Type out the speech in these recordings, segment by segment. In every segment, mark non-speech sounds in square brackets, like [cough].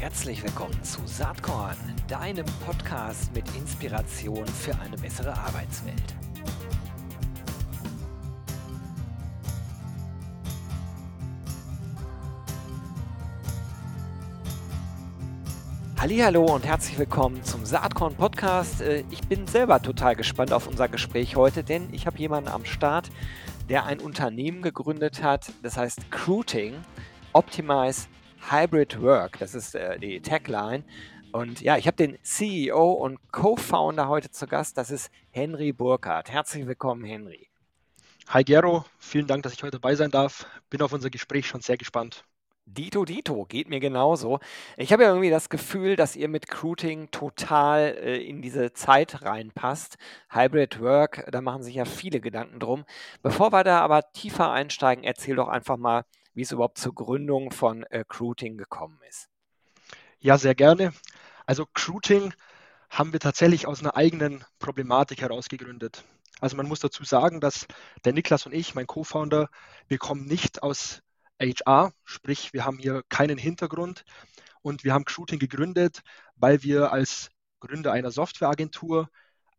Herzlich willkommen zu Saatkorn, deinem Podcast mit Inspiration für eine bessere Arbeitswelt. Hallo und herzlich willkommen zum Saatkorn Podcast. Äh, ich bin selber total gespannt auf unser Gespräch heute, denn ich habe jemanden am Start, der ein Unternehmen gegründet hat, das heißt Recruiting Optimize Hybrid Work. Das ist äh, die Tagline. Und ja, ich habe den CEO und Co-Founder heute zu Gast. Das ist Henry Burkhardt. Herzlich willkommen, Henry. Hi Gero, vielen Dank, dass ich heute dabei sein darf. Bin auf unser Gespräch schon sehr gespannt. Dito Dito, geht mir genauso. Ich habe ja irgendwie das Gefühl, dass ihr mit Recruiting total äh, in diese Zeit reinpasst. Hybrid Work, da machen sich ja viele Gedanken drum. Bevor wir da aber tiefer einsteigen, erzähl doch einfach mal, wie es überhaupt zur Gründung von äh, Recruiting gekommen ist. Ja, sehr gerne. Also Recruiting haben wir tatsächlich aus einer eigenen Problematik heraus gegründet. Also man muss dazu sagen, dass der Niklas und ich, mein Co-Founder, wir kommen nicht aus HR, sprich wir haben hier keinen Hintergrund und wir haben Shooting gegründet, weil wir als Gründer einer Softwareagentur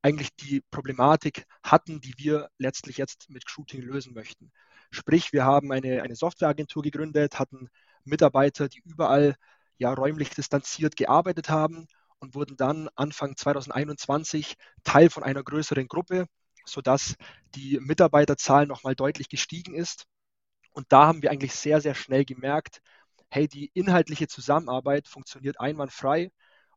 eigentlich die Problematik hatten, die wir letztlich jetzt mit Shooting lösen möchten. Sprich, wir haben eine, eine Softwareagentur gegründet, hatten Mitarbeiter, die überall ja räumlich distanziert gearbeitet haben und wurden dann Anfang 2021 Teil von einer größeren Gruppe, sodass die Mitarbeiterzahl nochmal deutlich gestiegen ist. Und da haben wir eigentlich sehr, sehr schnell gemerkt, hey, die inhaltliche Zusammenarbeit funktioniert einwandfrei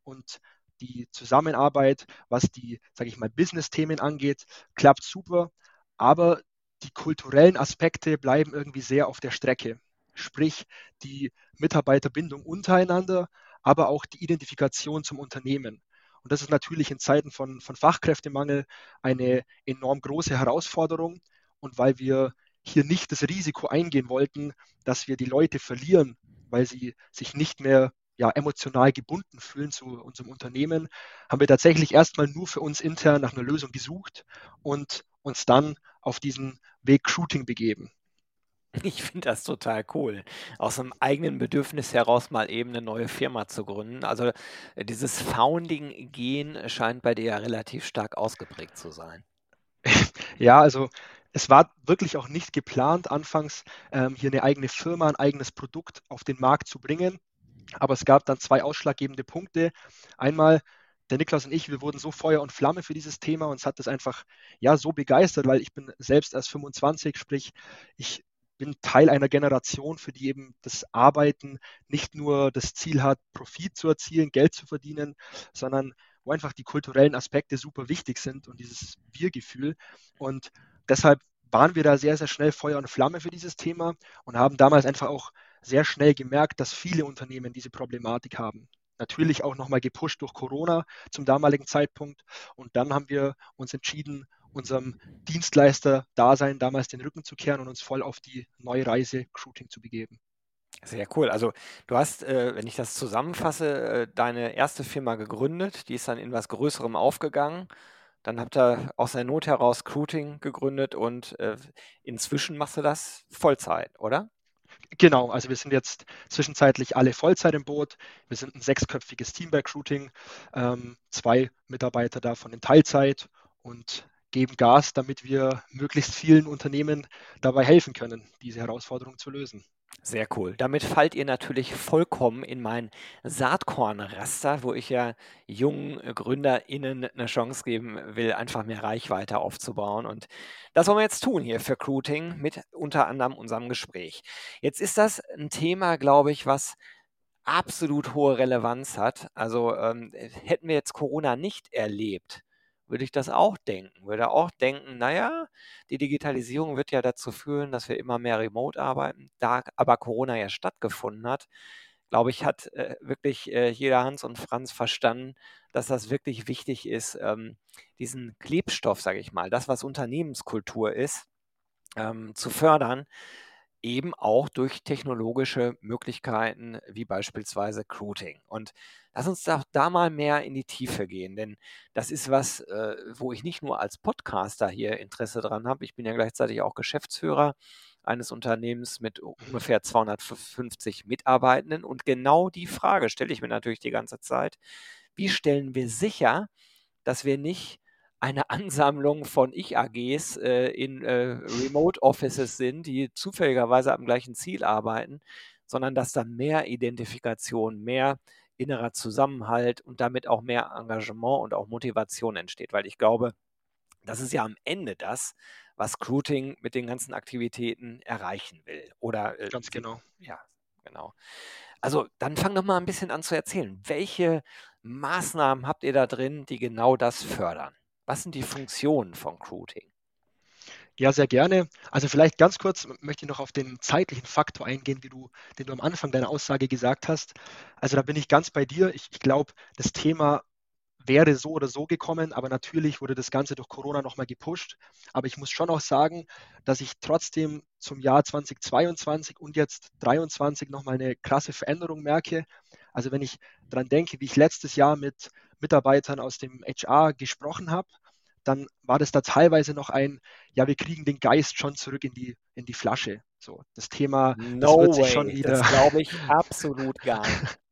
und die Zusammenarbeit, was die, sage ich mal, Business-Themen angeht, klappt super. Aber die kulturellen Aspekte bleiben irgendwie sehr auf der Strecke. Sprich, die Mitarbeiterbindung untereinander, aber auch die Identifikation zum Unternehmen. Und das ist natürlich in Zeiten von, von Fachkräftemangel eine enorm große Herausforderung. Und weil wir hier nicht das Risiko eingehen wollten, dass wir die Leute verlieren, weil sie sich nicht mehr ja, emotional gebunden fühlen zu unserem Unternehmen, haben wir tatsächlich erstmal nur für uns intern nach einer Lösung gesucht und uns dann auf diesen Weg Shooting begeben. Ich finde das total cool, aus einem eigenen Bedürfnis heraus mal eben eine neue Firma zu gründen. Also äh, dieses Founding-Gen scheint bei dir ja relativ stark ausgeprägt zu sein. [laughs] Ja, also es war wirklich auch nicht geplant, anfangs ähm, hier eine eigene Firma, ein eigenes Produkt auf den Markt zu bringen. Aber es gab dann zwei ausschlaggebende Punkte. Einmal, der Niklas und ich, wir wurden so Feuer und Flamme für dieses Thema. Uns hat das einfach ja so begeistert, weil ich bin selbst erst 25, sprich, ich bin Teil einer Generation, für die eben das Arbeiten nicht nur das Ziel hat, Profit zu erzielen, Geld zu verdienen, sondern wo einfach die kulturellen Aspekte super wichtig sind und dieses Wir-Gefühl. Und deshalb waren wir da sehr, sehr schnell Feuer und Flamme für dieses Thema und haben damals einfach auch sehr schnell gemerkt, dass viele Unternehmen diese Problematik haben. Natürlich auch nochmal gepusht durch Corona zum damaligen Zeitpunkt. Und dann haben wir uns entschieden, unserem Dienstleister-Dasein damals den Rücken zu kehren und uns voll auf die neue Reise Shooting zu begeben. Sehr cool. Also du hast, äh, wenn ich das zusammenfasse, äh, deine erste Firma gegründet, die ist dann in was Größerem aufgegangen. Dann habt ihr aus der Not heraus Recruiting gegründet und äh, inzwischen machst du das Vollzeit, oder? Genau, also wir sind jetzt zwischenzeitlich alle Vollzeit im Boot. Wir sind ein sechsköpfiges Team bei Recruiting, ähm, zwei Mitarbeiter davon in Teilzeit und geben Gas, damit wir möglichst vielen Unternehmen dabei helfen können, diese Herausforderung zu lösen. Sehr cool. Damit fallt ihr natürlich vollkommen in mein Saatkornraster, wo ich ja jungen GründerInnen eine Chance geben will, einfach mehr Reichweite aufzubauen. Und das wollen wir jetzt tun hier für Recruiting mit unter anderem unserem Gespräch. Jetzt ist das ein Thema, glaube ich, was absolut hohe Relevanz hat. Also ähm, hätten wir jetzt Corona nicht erlebt, würde ich das auch denken. Würde auch denken, naja, die Digitalisierung wird ja dazu führen, dass wir immer mehr remote arbeiten. Da aber Corona ja stattgefunden hat, glaube ich, hat äh, wirklich äh, jeder Hans und Franz verstanden, dass das wirklich wichtig ist, ähm, diesen Klebstoff, sage ich mal, das, was Unternehmenskultur ist, ähm, zu fördern, eben auch durch technologische Möglichkeiten wie beispielsweise Recruiting. Und lass uns doch da mal mehr in die Tiefe gehen, denn das ist was, äh, wo ich nicht nur als Podcaster hier Interesse dran habe, ich bin ja gleichzeitig auch Geschäftsführer eines Unternehmens mit ungefähr 250 Mitarbeitenden. Und genau die Frage stelle ich mir natürlich die ganze Zeit. Wie stellen wir sicher, dass wir nicht eine [laughs] Ansammlung von Ich-AGs äh, in äh, Remote-Offices sind, die zufälligerweise am gleichen Ziel arbeiten, sondern dass da mehr Identifikation, mehr innerer Zusammenhalt und damit auch mehr Engagement und auch Motivation entsteht. Weil ich glaube, das ist ja am Ende das, was Recruiting mit den ganzen Aktivitäten erreichen will. Oder äh, ganz genau. Ja, genau. Also dann fang doch mal ein bisschen an zu erzählen. Welche Maßnahmen habt ihr da drin, die genau das fördern? Was sind die Funktionen von Recruiting? Ja, sehr gerne. Also vielleicht ganz kurz möchte ich noch auf den zeitlichen Faktor eingehen, du, den du am Anfang deiner Aussage gesagt hast. Also da bin ich ganz bei dir. Ich, ich glaube, das Thema wäre so oder so gekommen, aber natürlich wurde das Ganze durch Corona nochmal gepusht. Aber ich muss schon auch sagen, dass ich trotzdem zum Jahr 2022 und jetzt 2023 nochmal eine krasse Veränderung merke. Also wenn ich daran denke, wie ich letztes Jahr mit Mitarbeitern aus dem HR gesprochen habe, dann war das da teilweise noch ein, ja, wir kriegen den Geist schon zurück in die, in die Flasche. So, das Thema, no das wird sich way. schon wieder. Das glaube ich absolut gar nicht. [laughs]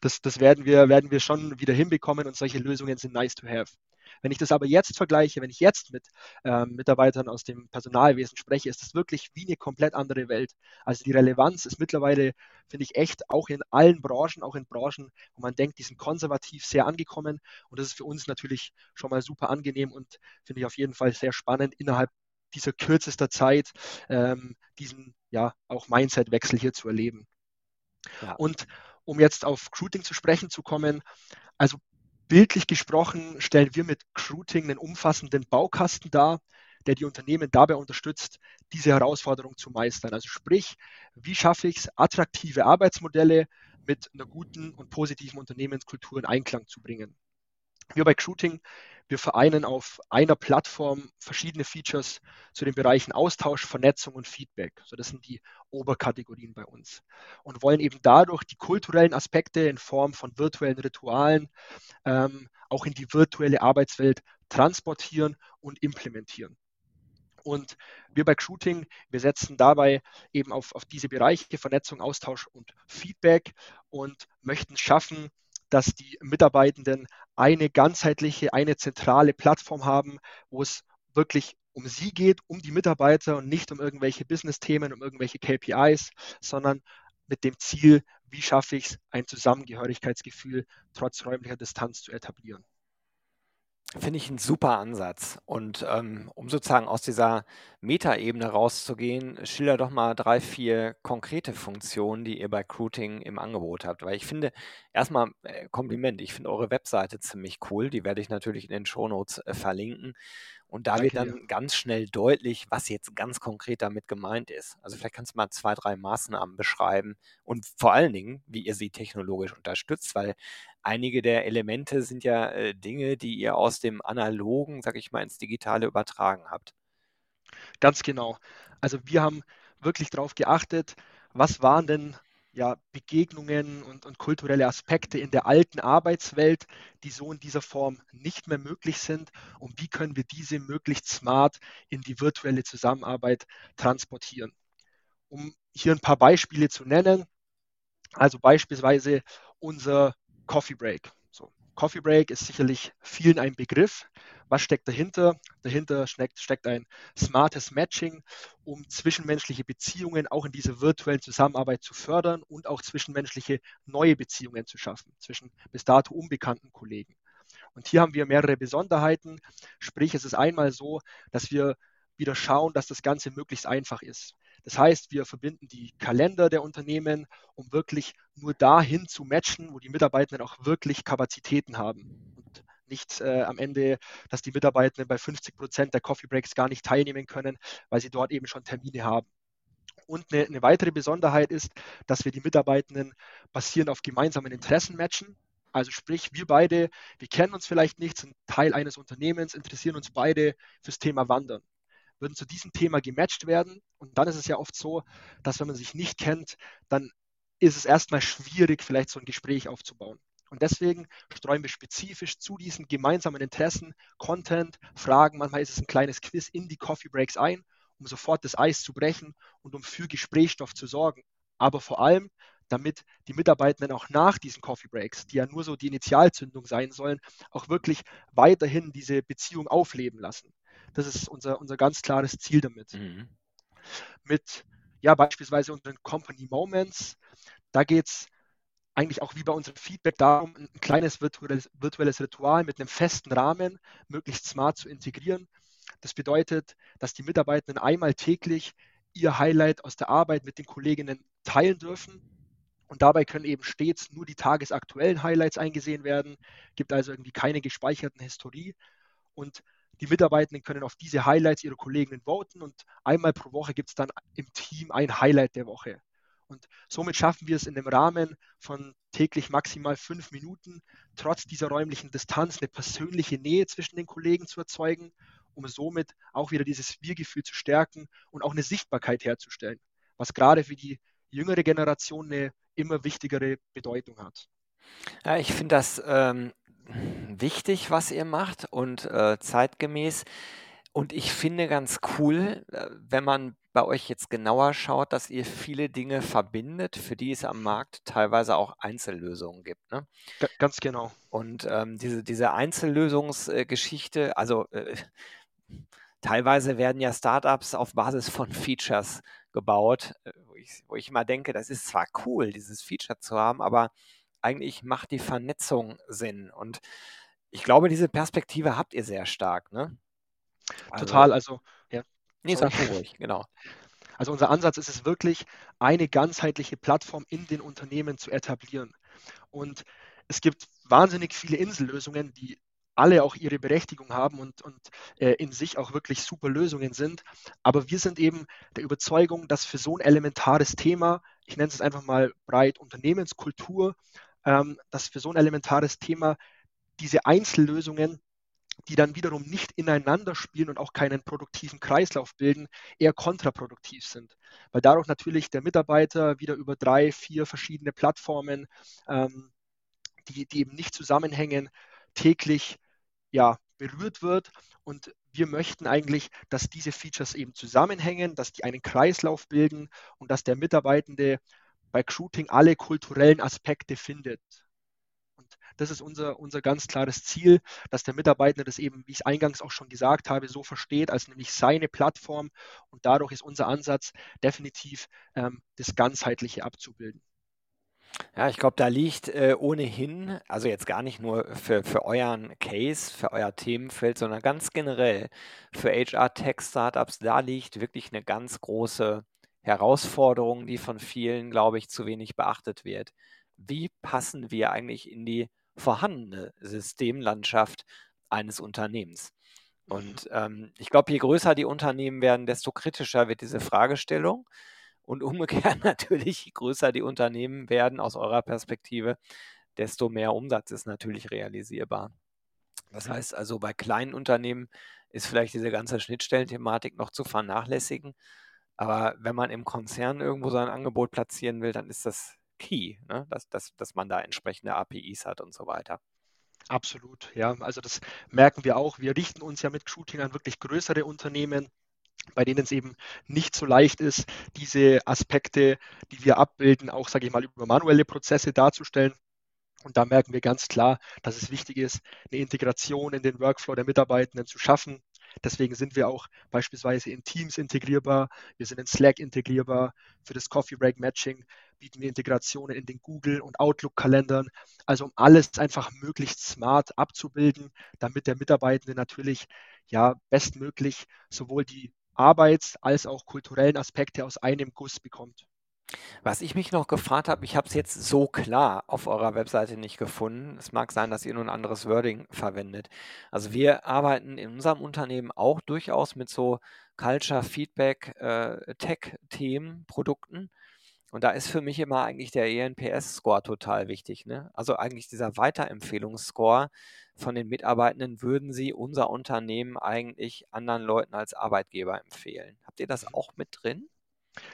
Das, das werden, wir, werden wir schon wieder hinbekommen und solche Lösungen sind nice to have. Wenn ich das aber jetzt vergleiche, wenn ich jetzt mit ähm, Mitarbeitern aus dem Personalwesen spreche, ist das wirklich wie eine komplett andere Welt. Also die Relevanz ist mittlerweile, finde ich, echt auch in allen Branchen, auch in Branchen, wo man denkt, die sind konservativ sehr angekommen. Und das ist für uns natürlich schon mal super angenehm und finde ich auf jeden Fall sehr spannend, innerhalb dieser kürzester Zeit ähm, diesen ja auch Mindset-Wechsel hier zu erleben. Ja. Und um jetzt auf Recruiting zu sprechen zu kommen, also Bildlich gesprochen stellen wir mit Recruiting einen umfassenden Baukasten dar, der die Unternehmen dabei unterstützt, diese Herausforderung zu meistern. Also sprich, wie schaffe ich es, attraktive Arbeitsmodelle mit einer guten und positiven Unternehmenskultur in Einklang zu bringen. Wir bei Recruiting wir vereinen auf einer Plattform verschiedene Features zu den Bereichen Austausch, Vernetzung und Feedback. So, das sind die Oberkategorien bei uns. Und wollen eben dadurch die kulturellen Aspekte in Form von virtuellen Ritualen ähm, auch in die virtuelle Arbeitswelt transportieren und implementieren. Und wir bei Shooting, wir setzen dabei eben auf, auf diese Bereiche Vernetzung, Austausch und Feedback und möchten schaffen, dass die Mitarbeitenden eine ganzheitliche, eine zentrale Plattform haben, wo es wirklich um sie geht, um die Mitarbeiter und nicht um irgendwelche Business-Themen, um irgendwelche KPIs, sondern mit dem Ziel, wie schaffe ich es, ein Zusammengehörigkeitsgefühl trotz räumlicher Distanz zu etablieren. Finde ich ein super Ansatz. Und ähm, um sozusagen aus dieser Metaebene rauszugehen, schilder doch mal drei, vier konkrete Funktionen, die ihr bei Recruiting im Angebot habt. Weil ich finde, erstmal äh, Kompliment, ich finde eure Webseite ziemlich cool. Die werde ich natürlich in den Shownotes äh, verlinken. Und da wird dann ganz schnell deutlich, was jetzt ganz konkret damit gemeint ist. Also vielleicht kannst du mal zwei, drei Maßnahmen beschreiben und vor allen Dingen, wie ihr sie technologisch unterstützt, weil einige der Elemente sind ja äh, Dinge, die ihr aus dem Analogen, sag ich mal, ins Digitale übertragen habt. Ganz genau. Also wir haben wirklich darauf geachtet, was waren denn ja, Begegnungen und, und kulturelle Aspekte in der alten Arbeitswelt, die so in dieser Form nicht mehr möglich sind und wie können wir diese möglichst smart in die virtuelle Zusammenarbeit transportieren. Um hier ein paar Beispiele zu nennen, also beispielsweise unser Coffee Break. So, Coffee Break ist sicherlich vielen ein Begriff. Was steckt dahinter? Dahinter steckt, steckt ein smartes Matching, um zwischenmenschliche Beziehungen auch in dieser virtuellen Zusammenarbeit zu fördern und auch zwischenmenschliche neue Beziehungen zu schaffen zwischen bis dato unbekannten Kollegen. Und hier haben wir mehrere Besonderheiten. Sprich, es ist einmal so, dass wir wieder schauen, dass das Ganze möglichst einfach ist. Das heißt, wir verbinden die Kalender der Unternehmen, um wirklich nur dahin zu matchen, wo die Mitarbeitenden auch wirklich Kapazitäten haben. Und nicht äh, am Ende, dass die Mitarbeitenden bei 50 Prozent der Coffee Breaks gar nicht teilnehmen können, weil sie dort eben schon Termine haben. Und eine, eine weitere Besonderheit ist, dass wir die Mitarbeitenden basierend auf gemeinsamen Interessen matchen. Also sprich, wir beide, wir kennen uns vielleicht nicht, sind Teil eines Unternehmens, interessieren uns beide fürs Thema Wandern würden zu diesem Thema gematcht werden. Und dann ist es ja oft so, dass wenn man sich nicht kennt, dann ist es erstmal schwierig, vielleicht so ein Gespräch aufzubauen. Und deswegen streuen wir spezifisch zu diesen gemeinsamen Interessen Content, Fragen, manchmal ist es ein kleines Quiz in die Coffee Breaks ein, um sofort das Eis zu brechen und um für Gesprächsstoff zu sorgen. Aber vor allem, damit die Mitarbeitenden auch nach diesen Coffee Breaks, die ja nur so die Initialzündung sein sollen, auch wirklich weiterhin diese Beziehung aufleben lassen. Das ist unser, unser ganz klares Ziel damit. Mhm. Mit ja, beispielsweise unseren Company Moments, da geht es eigentlich auch wie bei unserem Feedback darum, ein kleines virtuelles, virtuelles Ritual mit einem festen Rahmen möglichst smart zu integrieren. Das bedeutet, dass die Mitarbeitenden einmal täglich ihr Highlight aus der Arbeit mit den Kolleginnen teilen dürfen. Und dabei können eben stets nur die tagesaktuellen Highlights eingesehen werden, gibt also irgendwie keine gespeicherten Historie. Und die Mitarbeitenden können auf diese Highlights ihrer Kolleginnen voten und einmal pro Woche gibt es dann im Team ein Highlight der Woche. Und somit schaffen wir es in dem Rahmen von täglich maximal fünf Minuten, trotz dieser räumlichen Distanz eine persönliche Nähe zwischen den Kollegen zu erzeugen, um somit auch wieder dieses Wir-Gefühl zu stärken und auch eine Sichtbarkeit herzustellen, was gerade für die jüngere Generation eine immer wichtigere Bedeutung hat. Ja, ich finde das ähm, wichtig, was ihr macht und äh, zeitgemäß. Und ich finde ganz cool, äh, wenn man bei euch jetzt genauer schaut, dass ihr viele Dinge verbindet, für die es am Markt teilweise auch Einzellösungen gibt. Ne? Ganz genau. Und ähm, diese, diese Einzellösungsgeschichte, also äh, teilweise werden ja Startups auf Basis von Features gebaut, äh, wo ich, wo ich immer denke, das ist zwar cool, dieses Feature zu haben, aber eigentlich macht die Vernetzung Sinn. Und ich glaube, diese Perspektive habt ihr sehr stark, ne? Also, Total, also, ja. Nee, sag ruhig, genau. [laughs] Also unser Ansatz ist es wirklich, eine ganzheitliche Plattform in den Unternehmen zu etablieren. Und es gibt wahnsinnig viele Insellösungen, die alle auch ihre Berechtigung haben und, und äh, in sich auch wirklich super Lösungen sind. Aber wir sind eben der Überzeugung, dass für so ein elementares Thema, ich nenne es einfach mal breit Unternehmenskultur, ähm, dass für so ein elementares Thema diese Einzellösungen, die dann wiederum nicht ineinander spielen und auch keinen produktiven Kreislauf bilden, eher kontraproduktiv sind. Weil dadurch natürlich der Mitarbeiter wieder über drei, vier verschiedene Plattformen, ähm, die, die eben nicht zusammenhängen, täglich ja, berührt wird. Und wir möchten eigentlich, dass diese Features eben zusammenhängen, dass die einen Kreislauf bilden und dass der Mitarbeitende bei Recruiting alle kulturellen Aspekte findet. Das ist unser, unser ganz klares Ziel, dass der Mitarbeiter das eben, wie ich es eingangs auch schon gesagt habe, so versteht, als nämlich seine Plattform. Und dadurch ist unser Ansatz definitiv ähm, das Ganzheitliche abzubilden. Ja, ich glaube, da liegt äh, ohnehin, also jetzt gar nicht nur für, für euren Case, für euer Themenfeld, sondern ganz generell für HR-Tech-Startups, da liegt wirklich eine ganz große Herausforderung, die von vielen, glaube ich, zu wenig beachtet wird. Wie passen wir eigentlich in die vorhandene Systemlandschaft eines Unternehmens? Mhm. Und ähm, ich glaube, je größer die Unternehmen werden, desto kritischer wird diese Fragestellung. Und [laughs] umgekehrt natürlich, je größer die Unternehmen werden aus eurer Perspektive, desto mehr Umsatz ist natürlich realisierbar. Das heißt also, bei kleinen Unternehmen ist vielleicht diese ganze Schnittstellenthematik noch zu vernachlässigen. Aber wenn man im Konzern irgendwo sein Angebot platzieren will, dann ist das key, ne? dass, dass, dass man da entsprechende APIs hat und so weiter. Absolut, ja. Also das merken wir auch. Wir richten uns ja mit Shooting an wirklich größere Unternehmen, bei denen es eben nicht so leicht ist, diese Aspekte, die wir abbilden, auch, sage ich mal, über manuelle Prozesse darzustellen. Und da merken wir ganz klar, dass es wichtig ist, eine Integration in den Workflow der Mitarbeitenden zu schaffen, Deswegen sind wir auch beispielsweise in Teams integrierbar, wir sind in Slack integrierbar. Für das Coffee Break Matching bieten wir Integrationen in den Google und Outlook-Kalendern. Also um alles einfach möglichst smart abzubilden, damit der Mitarbeitende natürlich ja bestmöglich sowohl die Arbeits- als auch kulturellen Aspekte aus einem Guss bekommt. Was ich mich noch gefragt habe, ich habe es jetzt so klar auf eurer Webseite nicht gefunden. Es mag sein, dass ihr nur ein anderes Wording verwendet. Also wir arbeiten in unserem Unternehmen auch durchaus mit so Culture, Feedback, äh, Tech-Themen, Produkten. Und da ist für mich immer eigentlich der ENPS-Score total wichtig. Ne? Also eigentlich dieser Weiterempfehlungsscore von den Mitarbeitenden würden sie unser Unternehmen eigentlich anderen Leuten als Arbeitgeber empfehlen. Habt ihr das mhm. auch mit drin?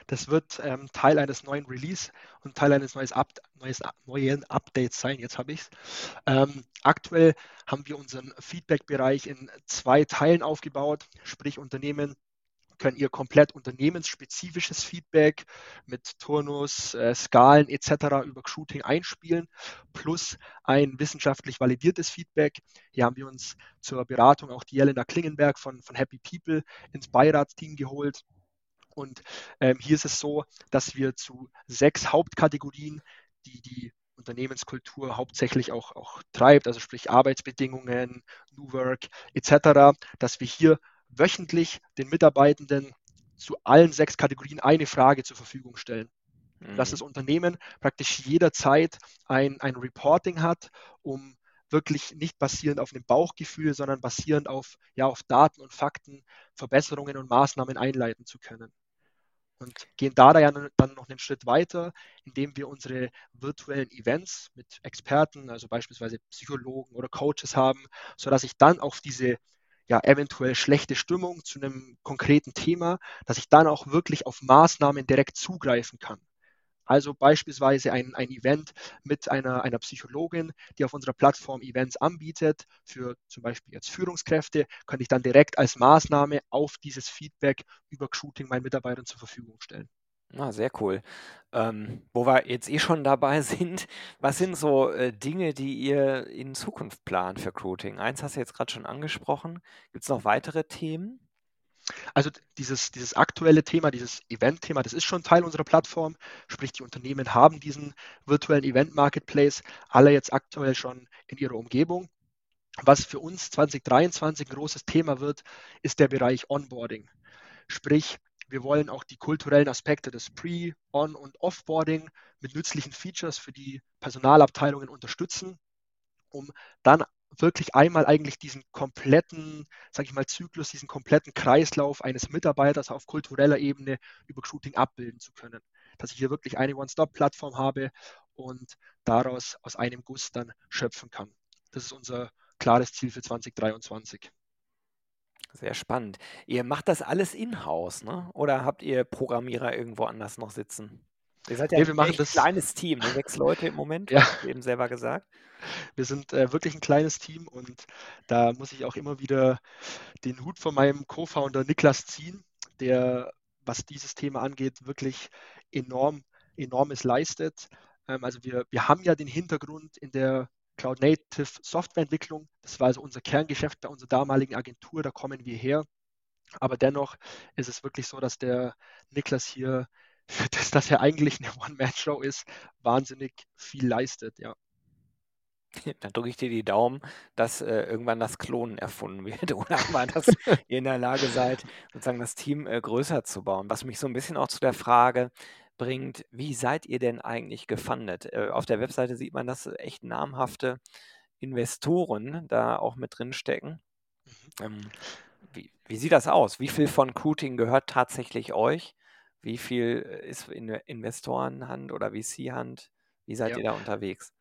Das wird ähm, Teil eines neuen Release und Teil eines neues Up neues, neuen Updates sein. Jetzt habe ich es. Ähm, aktuell haben wir unseren Feedback-Bereich in zwei Teilen aufgebaut, sprich Unternehmen können ihr komplett unternehmensspezifisches Feedback mit Turnus, äh, Skalen etc. über Shooting einspielen, plus ein wissenschaftlich validiertes Feedback. Hier haben wir uns zur Beratung auch die Jelena Klingenberg von, von Happy People ins Beiratsteam geholt. Und ähm, hier ist es so, dass wir zu sechs Hauptkategorien, die die Unternehmenskultur hauptsächlich auch, auch treibt, also sprich Arbeitsbedingungen, New Work etc., dass wir hier wöchentlich den Mitarbeitenden zu allen sechs Kategorien eine Frage zur Verfügung stellen. Mhm. Dass das Unternehmen praktisch jederzeit ein, ein Reporting hat, um wirklich nicht basierend auf einem Bauchgefühl, sondern basierend auf, ja, auf Daten und Fakten Verbesserungen und Maßnahmen einleiten zu können und gehen da ja dann noch einen Schritt weiter, indem wir unsere virtuellen Events mit Experten, also beispielsweise Psychologen oder Coaches haben, sodass ich dann auf diese ja, eventuell schlechte Stimmung zu einem konkreten Thema, dass ich dann auch wirklich auf Maßnahmen direkt zugreifen kann. Also beispielsweise ein, ein Event mit einer, einer Psychologin, die auf unserer Plattform Events anbietet, für zum Beispiel jetzt Führungskräfte, kann ich dann direkt als Maßnahme auf dieses Feedback über Shooting meinen Mitarbeitern zur Verfügung stellen. Ah, sehr cool. Ähm, wo wir jetzt eh schon dabei [laughs] sind, was sind so äh, Dinge, die ihr in Zukunft plant für Recruiting? Eins hast du jetzt gerade schon angesprochen. Gibt es noch weitere Themen? Also dieses, dieses aktuelle Thema, dieses Event-Thema, das ist schon Teil unserer Plattform. Sprich, die Unternehmen haben diesen virtuellen Event-Marketplace alle jetzt aktuell schon in ihrer Umgebung. Was für uns 2023 ein großes Thema wird, ist der Bereich Onboarding. Sprich, wir wollen auch die kulturellen Aspekte des Pre-, On- und Offboarding mit nützlichen Features für die Personalabteilungen unterstützen, um dann wirklich einmal eigentlich diesen kompletten, sage ich mal, Zyklus, diesen kompletten Kreislauf eines Mitarbeiters auf kultureller Ebene über Shooting abbilden zu können. Dass ich hier wirklich eine One-Stop-Plattform habe und daraus aus einem Guss dann schöpfen kann. Das ist unser klares Ziel für 2023. Sehr spannend. Ihr macht das alles in-house, ne? Oder habt ihr Programmierer irgendwo anders noch sitzen? Ihr seid ja nee, wir ein kleines Team, ne? sechs Leute im Moment, ja. hast du eben selber gesagt. Wir sind äh, wirklich ein kleines Team und da muss ich auch immer wieder den Hut von meinem Co-Founder Niklas ziehen, der, was dieses Thema angeht, wirklich enorm, enormes leistet. Ähm, also wir, wir haben ja den Hintergrund in der Cloud Native Softwareentwicklung. Das war also unser Kerngeschäft bei unserer damaligen Agentur, da kommen wir her. Aber dennoch ist es wirklich so, dass der Niklas hier, [laughs] dass das ja eigentlich eine One-Man-Show ist, wahnsinnig viel leistet, ja. [laughs] Dann drücke ich dir die Daumen, dass äh, irgendwann das Klonen erfunden wird [laughs] oder mal, dass ihr in der Lage seid, sozusagen das Team äh, größer zu bauen. Was mich so ein bisschen auch zu der Frage bringt, wie seid ihr denn eigentlich gefundet? Äh, auf der Webseite sieht man, dass echt namhafte Investoren da auch mit drin stecken. Mhm. Ähm, wie, wie, sieht das aus? Wie viel von Recruiting gehört tatsächlich euch? Wie viel ist in Investorenhand oder VC-Hand? Wie seid ja. ihr da unterwegs?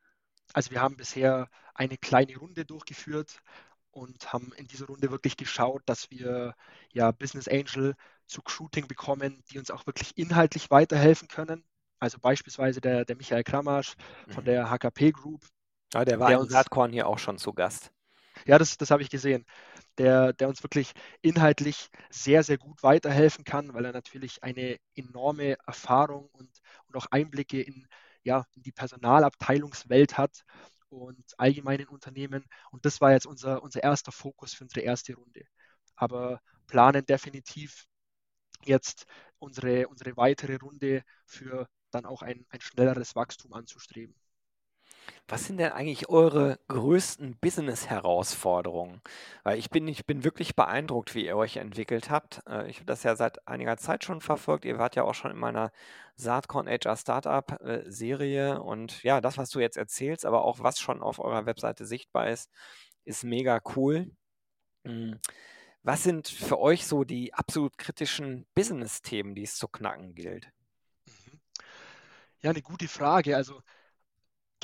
Also wir haben bisher eine kleine Runde durchgeführt und haben in dieser Runde wirklich geschaut, dass wir ja Business Angel zu Shooting bekommen, die uns auch wirklich inhaltlich weiterhelfen können. Also beispielsweise der, der Michael Kramasch von mhm. der HKP Group. Ja, der war der in Saatkorn hier auch schon zu Gast. Ja, das, das habe ich gesehen. Der, der uns wirklich inhaltlich sehr, sehr gut weiterhelfen kann, weil er natürlich eine enorme Erfahrung und, und auch Einblicke in ja, in die Personalabteilungswelt hat und allgemeinen Unternehmen. Und das war jetzt unser, unser erster Fokus für unsere erste Runde. Aber planen definitiv jetzt unsere, unsere weitere Runde für dann auch ein, ein schnelleres Wachstum anzustreben. Was sind denn eigentlich eure größten Business-Herausforderungen? Weil ich bin, ich bin wirklich beeindruckt, wie ihr euch entwickelt habt. Äh, ich habe das ja seit einiger Zeit schon verfolgt. Ihr wart ja auch schon in meiner Saatkorn HR Startup äh. Und ja, das, was du jetzt erzählst, aber auch was schon auf eurer Webseite sichtbar ist, ist mega cool. Hm, was sind für euch so die absolut kritischen Business-Themen, die es zu knacken gilt? Mhm. Ja, eine gute Frage. Also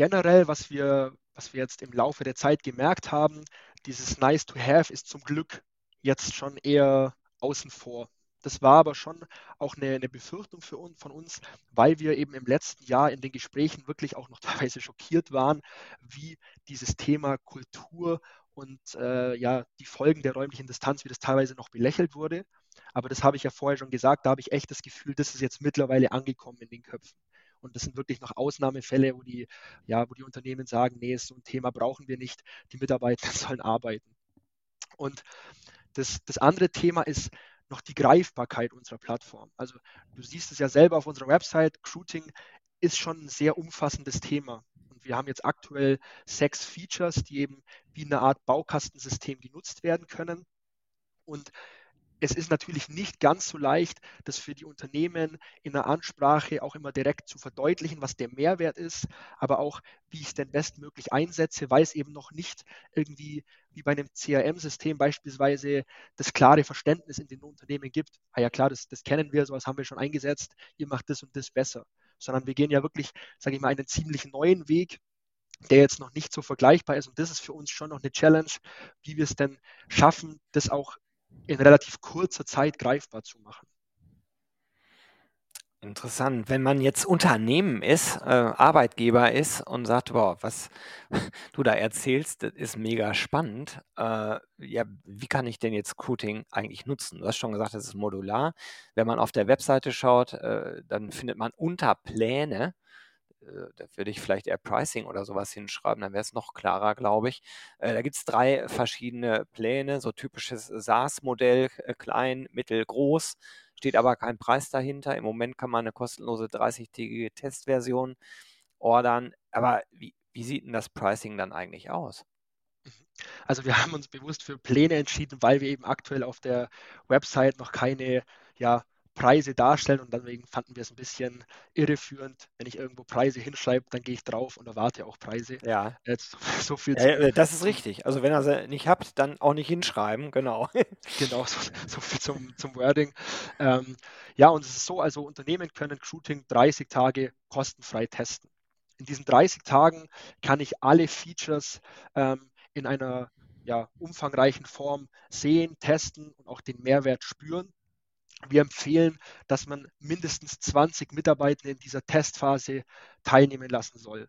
generell, was wir, was wir jetzt im Laufe der Zeit gemerkt haben, dieses Nice to Have ist zum Glück jetzt schon eher außen vor. Das war aber schon auch eine, eine Befürchtung für uns, von uns, weil wir eben im letzten Jahr in den Gesprächen wirklich auch noch [laughs] teilweise schockiert waren, wie dieses Thema Kultur und äh, ja die Folgen der räumlichen Distanz, wie das teilweise noch belächelt wurde. Aber das habe ich ja vorher schon gesagt, da habe ich echt das Gefühl, das ist jetzt mittlerweile angekommen in den Köpfen. Und das sind wirklich noch Ausnahmefälle, wo die, ja, wo die Unternehmen sagen, nee, so ein Thema brauchen wir nicht, die Mitarbeiter [laughs] sollen arbeiten. Und das, das andere Thema ist noch die Greifbarkeit unserer Plattform. Also du siehst es ja selber auf unserer Website, Recruiting ist schon ein sehr umfassendes Thema. Und wir haben jetzt aktuell sechs Features, die eben wie eine Art Baukastensystem genutzt werden können. Und es ist natürlich nicht ganz so leicht, das für die Unternehmen in der Ansprache auch immer direkt zu verdeutlichen, was der Mehrwert ist, aber auch, wie ich es denn bestmöglich einsetze, weil es eben noch nicht irgendwie wie bei einem CRM-System beispielsweise das klare Verständnis in den Unternehmen gibt. Ah ja klar, das, das kennen wir, sowas haben wir schon eingesetzt, ihr macht das und das besser. Sondern wir gehen ja wirklich, sage ich mal, einen ziemlich neuen Weg, der jetzt noch nicht so vergleichbar ist. Und das ist für uns schon noch eine Challenge, wie wir es denn schaffen, das auch in relativ kurzer Zeit greifbar zu machen. Interessant. Wenn man jetzt Unternehmen ist, äh, Arbeitgeber ist und sagt, boah, was [laughs] du da erzählst, das ist mega spannend. Äh, ja, wie kann ich denn jetzt Recruiting eigentlich nutzen? Du hast schon gesagt, das ist modular. Wenn man auf der Webseite schaut, äh, dann findet man unter Pläne äh, da würde ich vielleicht eher Pricing oder sowas hinschreiben, dann wäre es noch klarer, glaube ich. Äh, da gibt es drei verschiedene Pläne, so typisches SaaS-Modell, äh, klein, mittel, groß, steht aber kein Preis dahinter. Im Moment kann man eine kostenlose 30-tägige Testversion ordern. Aber wie, wie sieht denn das Pricing dann eigentlich aus? Also wir haben uns bewusst für Pläne entschieden, weil wir eben aktuell auf der Website noch keine ja, Preise darstellen und deswegen fanden wir es ein bisschen irreführend. Wenn ich irgendwo Preise hinschreibe, dann gehe ich drauf und erwarte auch Preise. Ja. Jetzt [laughs] so viel zu, das ist richtig. Also wenn ihr sie nicht habt, dann auch nicht hinschreiben, genau. [laughs] genau, so, so viel zum, zum Wording. Ähm, ja, und es ist so, also Unternehmen können Shooting 30 Tage kostenfrei testen. In diesen 30 Tagen kann ich alle Features ähm, in einer ja, umfangreichen Form sehen, testen und auch den Mehrwert spüren. Wir empfehlen, dass man mindestens 20 Mitarbeitende in dieser Testphase teilnehmen lassen soll.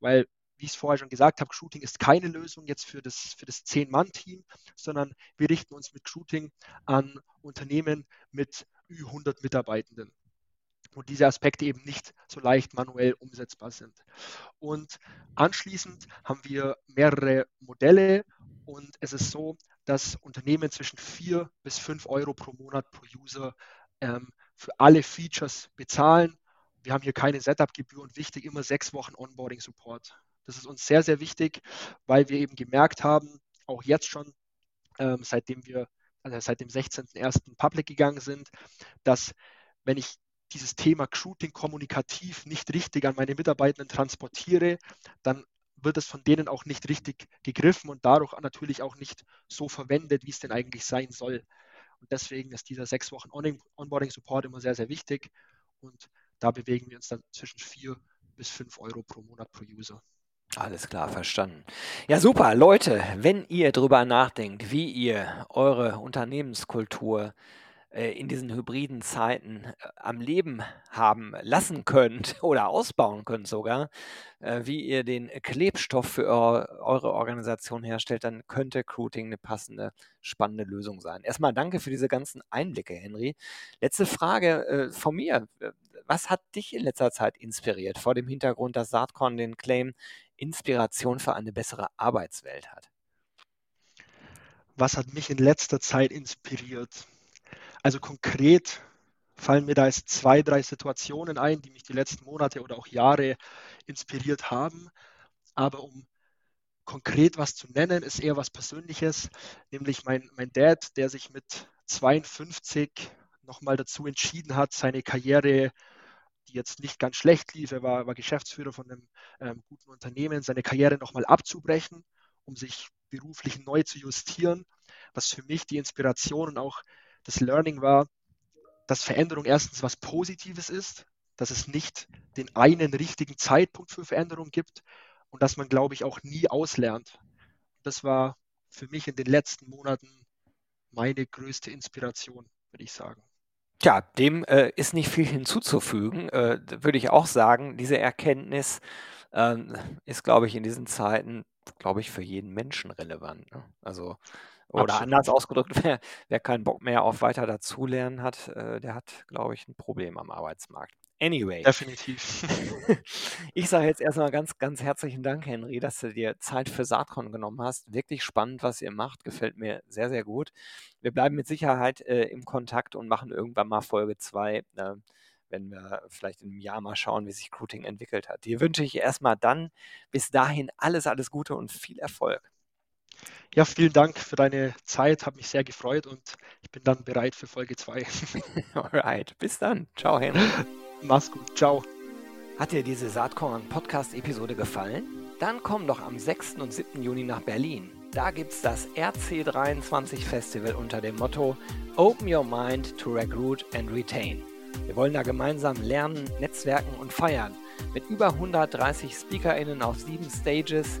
Weil, wie ich es vorher schon gesagt habe, Shooting ist keine Lösung jetzt für das, für das 10-Mann-Team, sondern wir richten uns mit Shooting an Unternehmen mit über 100 Mitarbeitenden und diese Aspekte eben nicht so leicht manuell umsetzbar sind. Und anschließend haben wir mehrere Modelle und es ist so, dass Unternehmen zwischen 4 bis 5 Euro pro Monat pro User ähm, für alle Features bezahlen. Wir haben hier keine Setup-Gebühr und wichtig immer sechs Wochen Onboarding-Support. Das ist uns sehr, sehr wichtig, weil wir eben gemerkt haben, auch jetzt schon, ähm, seitdem wir also seit dem 16.01. public gegangen sind, dass wenn ich dieses Thema Recruiting kommunikativ nicht richtig an meine Mitarbeitenden transportiere, dann wird es von denen auch nicht richtig gegriffen und dadurch natürlich auch nicht so verwendet, wie es denn eigentlich sein soll. Und deswegen ist dieser sechs Wochen Onboarding-Support immer sehr, sehr wichtig. Und da bewegen wir uns dann zwischen vier bis fünf Euro pro Monat pro User. Alles klar, verstanden. Ja, super. Leute, wenn ihr darüber nachdenkt, wie ihr eure Unternehmenskultur in diesen hybriden Zeiten äh, am Leben haben lassen könnt [laughs] oder ausbauen könnt sogar, äh, wie ihr den Klebstoff für eure, eure Organisation herstellt, dann könnte Recruiting eine passende, spannende Lösung sein. Erstmal danke für diese ganzen Einblicke, Henry. Letzte Frage von mir. Was hat dich in letzter Zeit inspiriert, vor dem Hintergrund, dass Saatkorn den Claim Inspiration für eine bessere Arbeitswelt hat? Was hat mich in letzter Zeit inspiriert? Also konkret fallen mir da jetzt zwei, drei Situationen ein, die mich die letzten Monate oder auch Jahre inspiriert haben. Aber um konkret was zu nennen, ist eher was Persönliches, nämlich mein, mein Dad, der sich mit 52 nochmal dazu entschieden hat, seine Karriere, die jetzt nicht ganz schlecht lief, er war, war Geschäftsführer von einem ähm, guten Unternehmen, seine Karriere nochmal abzubrechen, um sich beruflich neu zu justieren, was für mich die Inspiration und auch das Learning war, dass Veränderung erstens was Positives ist, dass es nicht den einen richtigen Zeitpunkt für Veränderung gibt und dass man, glaube ich, auch nie auslernt. Das war für mich in den letzten Monaten meine größte Inspiration, würde ich sagen. Tja, dem äh, ist nicht viel hinzuzufügen, äh, würde ich auch sagen. Diese Erkenntnis äh, ist, glaube ich, in diesen Zeiten, glaube ich, für jeden Menschen relevant. Ne? Also Oder Absolut. anders ausgedrückt, wer, wer, keinen Bock mehr auf weiter dazulernen hat, äh, der hat, glaube ich, ein Problem am Arbeitsmarkt. Anyway. Definitiv. [laughs] ich sage jetzt erstmal ganz, ganz herzlichen Dank, Henry, dass du dir Zeit für Saatkorn genommen hast. Wirklich spannend, was ihr macht. Gefällt mir sehr, sehr gut. Wir bleiben mit Sicherheit äh, im Kontakt und machen irgendwann mal Folge 2, äh, wenn wir vielleicht in einem Jahr mal schauen, wie sich Recruiting entwickelt hat. Dir wünsche ich erstmal dann bis dahin alles, alles Gute und viel Erfolg. Ja, vielen Dank für deine Zeit, habe mich sehr gefreut und ich bin dann bereit für Folge 2. [laughs] [laughs] Alright, bis dann. Ciao, Henry. Mach's gut. Ciao. Hat dir diese Saatkorn-Podcast-Episode gefallen? Dann komm doch am 6. und 7. Juni nach Berlin. Da gibt's das RC23 Festival unter dem Motto Open Your Mind to Recruit and Retain. Wir wollen da gemeinsam lernen, netzwerken und feiern. Mit über 130 SpeakerInnen auf sieben Stages